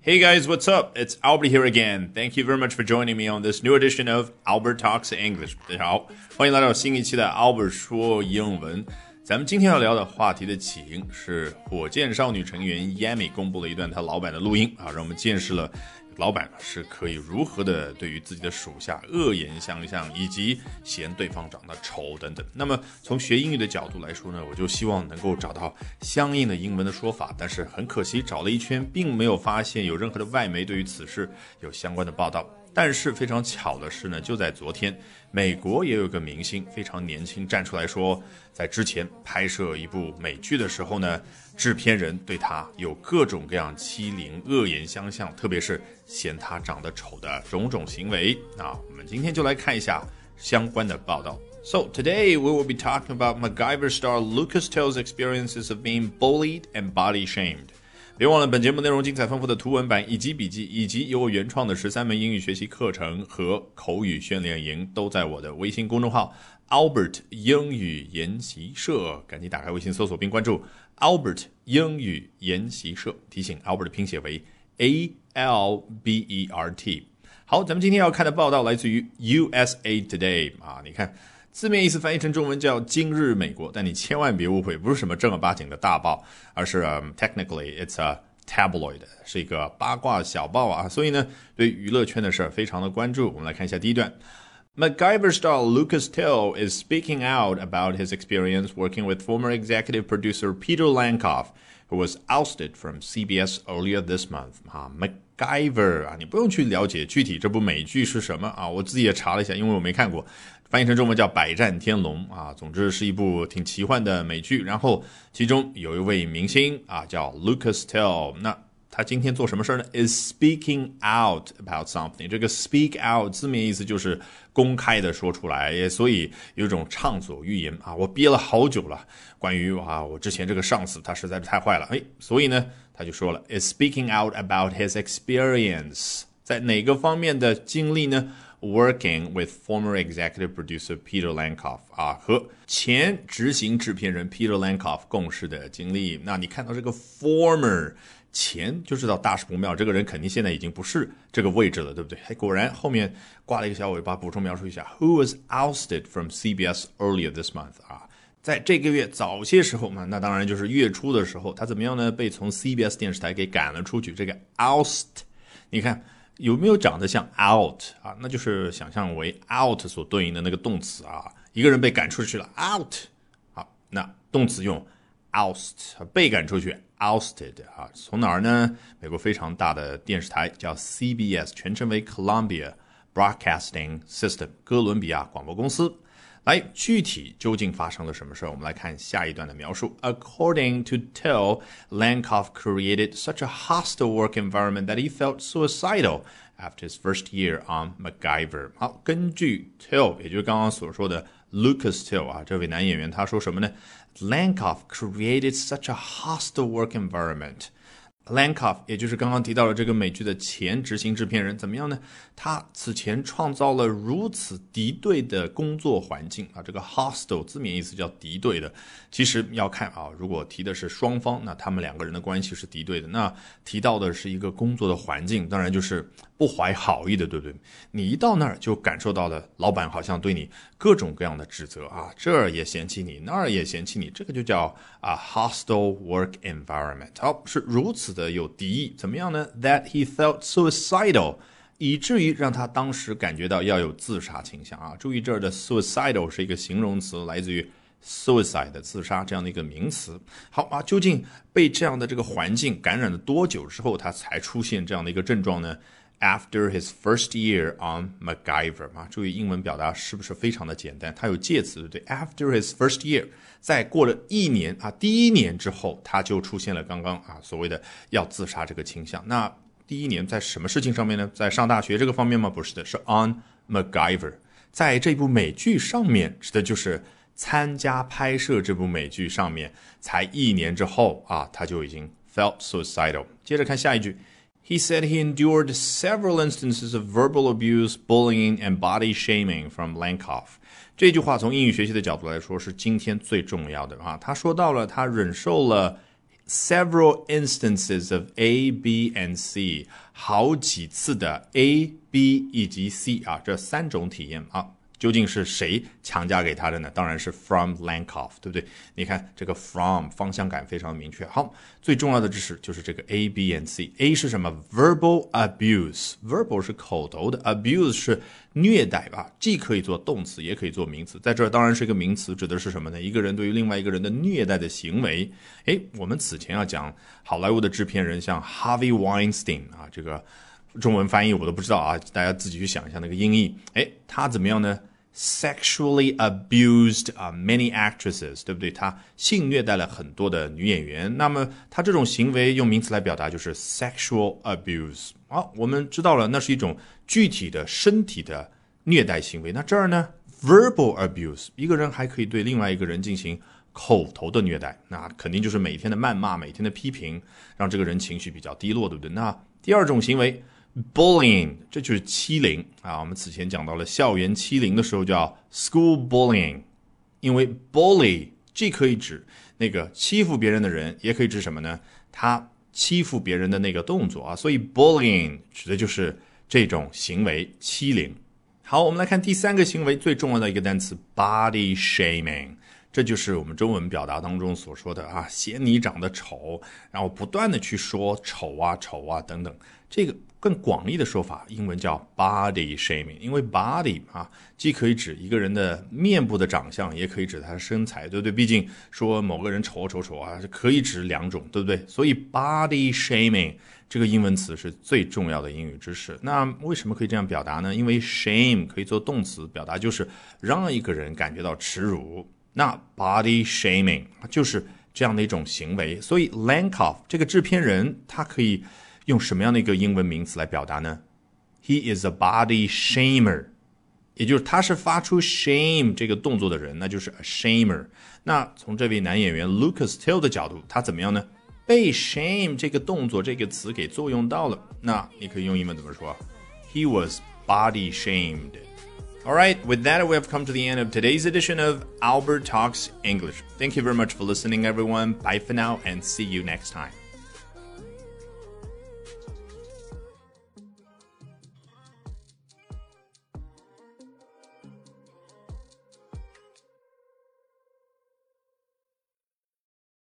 Hey guys, what's up? It's Albert here again. Thank you very much for joining me on this new edition of Albert Talks English. 大家好，欢迎来到新一期的 Albert 说英文。 咱们今天要聊的话题的起因是火箭少女成员 Yami 公布了一段她老板的录音啊，让我们见识了老板是可以如何的对于自己的属下恶言相向，以及嫌对方长得丑等等。那么从学英语的角度来说呢，我就希望能够找到相应的英文的说法，但是很可惜找了一圈，并没有发现有任何的外媒对于此事有相关的报道。但是非常巧的是呢，就在昨天，美国也有个明星非常年轻站出来说，在之前拍摄一部美剧的时候呢，制片人对他有各种各样欺凌、恶言相向，特别是嫌他长得丑的种种行为。那我们今天就来看一下相关的报道。So today we will be talking about MacGyver star Lucas Tell's experiences of being bullied and body shamed. 别忘了，本节目内容精彩丰富的图文版以及笔记，以及由我原创的十三门英语学习课程和口语训练营，都在我的微信公众号 Albert 英语研习社。赶紧打开微信搜索并关注 Albert 英语研习社。提醒 Albert 的拼写为 A L B E R T。好，咱们今天要看的报道来自于 USA Today 啊，你看。字面意思翻译成中文叫“今日美国”，但你千万别误会，不是什么正儿八经的大报，而是 technically it's a tabloid，是一个八卦小报啊。所以呢，对娱乐圈的事儿非常的关注。我们来看一下第一段：MacGyver star Lucas Till is speaking out about his experience working with former executive producer Peter Lankoff, who was ousted from CBS earlier this month. 啊，MacGyver 啊，你不用去了解具体这部美剧是什么啊，我自己也查了一下，因为我没看过。 翻译成中文叫《百战天龙》啊，总之是一部挺奇幻的美剧。然后其中有一位明星啊，叫 Lucas Tell。那他今天做什么事儿呢？Is speaking out about something。这个 speak out 字面意思就是公开的说出来，所以有一种畅所欲言啊。我憋了好久了，关于啊我之前这个上司他实在是太坏了，哎，所以呢他就说了，is speaking out about his experience，在哪个方面的经历呢？Working with former executive producer Peter Lankoff 啊，和前执行制片人 Peter Lankoff 共事的经历。那你看到这个 former 前，就知道大事不妙，这个人肯定现在已经不是这个位置了，对不对？哎，果然后面挂了一个小尾巴，补充描述一下：Who was ousted from CBS earlier this month？啊，在这个月早些时候嘛，那当然就是月初的时候，他怎么样呢？被从 CBS 电视台给赶了出去。这个 oust，你看。有没有长得像 out 啊？那就是想象为 out 所对应的那个动词啊。一个人被赶出去了，out。好，那动词用 oust，被赶出去，ousted 啊。从哪儿呢？美国非常大的电视台叫 CBS，全称为 Columbia Broadcasting System，哥伦比亚广播公司。来，具体究竟发生了什么事儿？我们来看下一段的描述。According to Till, Lankoff created such a hostile work environment that he felt suicidal after his first year on MacGyver。好，根据 Till，也就是刚刚所说的 Lucas Till 啊，这位男演员他说什么呢？Lankoff created such a hostile work environment。 Lankoff，也就是刚刚提到的这个美剧的前执行制片人，怎么样呢？他此前创造了如此敌对的工作环境啊，这个 hostile 字面意思叫敌对的，其实要看啊，如果提的是双方，那他们两个人的关系是敌对的；那提到的是一个工作的环境，当然就是不怀好意的，对不对？你一到那儿就感受到了老板好像对你各种各样的指责啊，这儿也嫌弃你，那儿也嫌弃你，这个就叫啊 hostile work environment。好，是如此。的有敌意，怎么样呢？That he felt suicidal，以至于让他当时感觉到要有自杀倾向啊！注意这儿的 suicidal 是一个形容词，来自于 suicide 自杀这样的一个名词。好啊，究竟被这样的这个环境感染了多久之后，他才出现这样的一个症状呢？After his first year on MacGyver 啊，注意英文表达是不是非常的简单？它有介词，对不对？After his first year，在过了一年啊，第一年之后，他就出现了刚刚啊所谓的要自杀这个倾向。那第一年在什么事情上面呢？在上大学这个方面吗？不是的，是 on MacGyver，在这部美剧上面，指的就是参加拍摄这部美剧上面，才一年之后啊，他就已经 felt suicidal。接着看下一句。He said he endured several instances of verbal abuse, bullying, and body shaming from Lankoff. 这句话从英语学习的角度来说是今天最重要的啊。他说到了他忍受了 several instances of A, B and C，好几次的 A、B 以及 C 啊，这三种体验啊。 究竟是谁强加给他的呢？当然是 from Lankoff，对不对？你看这个 from 方向感非常明确。好，最重要的知识就是这个 A、B and C。A 是什么？verbal abuse，verbal 是口头的，abuse 是虐待吧？既可以做动词，也可以做名词。在这儿当然是一个名词，指的是什么呢？一个人对于另外一个人的虐待的行为。诶，我们此前要讲好莱坞的制片人，像 Harvey Weinstein 啊，这个中文翻译我都不知道啊，大家自己去想一下那个音译。诶，他怎么样呢？sexually abused 啊 many actresses，对不对？他性虐待了很多的女演员。那么他这种行为用名词来表达就是 sexual abuse。好，我们知道了，那是一种具体的身体的虐待行为。那这儿呢，verbal abuse，一个人还可以对另外一个人进行口头的虐待，那肯定就是每天的谩骂、每天的批评，让这个人情绪比较低落，对不对？那第二种行为。bullying，这就是欺凌啊！我们此前讲到了校园欺凌的时候叫 school bullying，因为 bully 既可以指那个欺负别人的人，也可以指什么呢？他欺负别人的那个动作啊，所以 bullying 指的就是这种行为欺凌。好，我们来看第三个行为最重要的一个单词 body shaming，这就是我们中文表达当中所说的啊，嫌你长得丑，然后不断的去说丑啊丑啊等等，这个。更广义的说法，英文叫 body shaming，因为 body 啊，既可以指一个人的面部的长相，也可以指他的身材，对不对？毕竟说某个人丑丑丑啊，可以指两种，对不对？所以 body shaming 这个英文词是最重要的英语知识。那为什么可以这样表达呢？因为 shame 可以做动词，表达就是让一个人感觉到耻辱。那 body shaming 就是这样的一种行为。所以 Lankoff 这个制片人，他可以。用什么样的一个英文名词来表达呢？He is a body shamer，也就是他是发出 shame 这个动作的人，那就是 a shamer。那从这位男演员 Lucas Till 的角度，他怎么样呢？被 shame 这个动作这个词给作用到了。那你可以用英文怎么说？He was body shamed. All right, with that, we have come to the end of today's edition of Albert Talks English. Thank you very much for listening, everyone. Bye for now, and see you next time.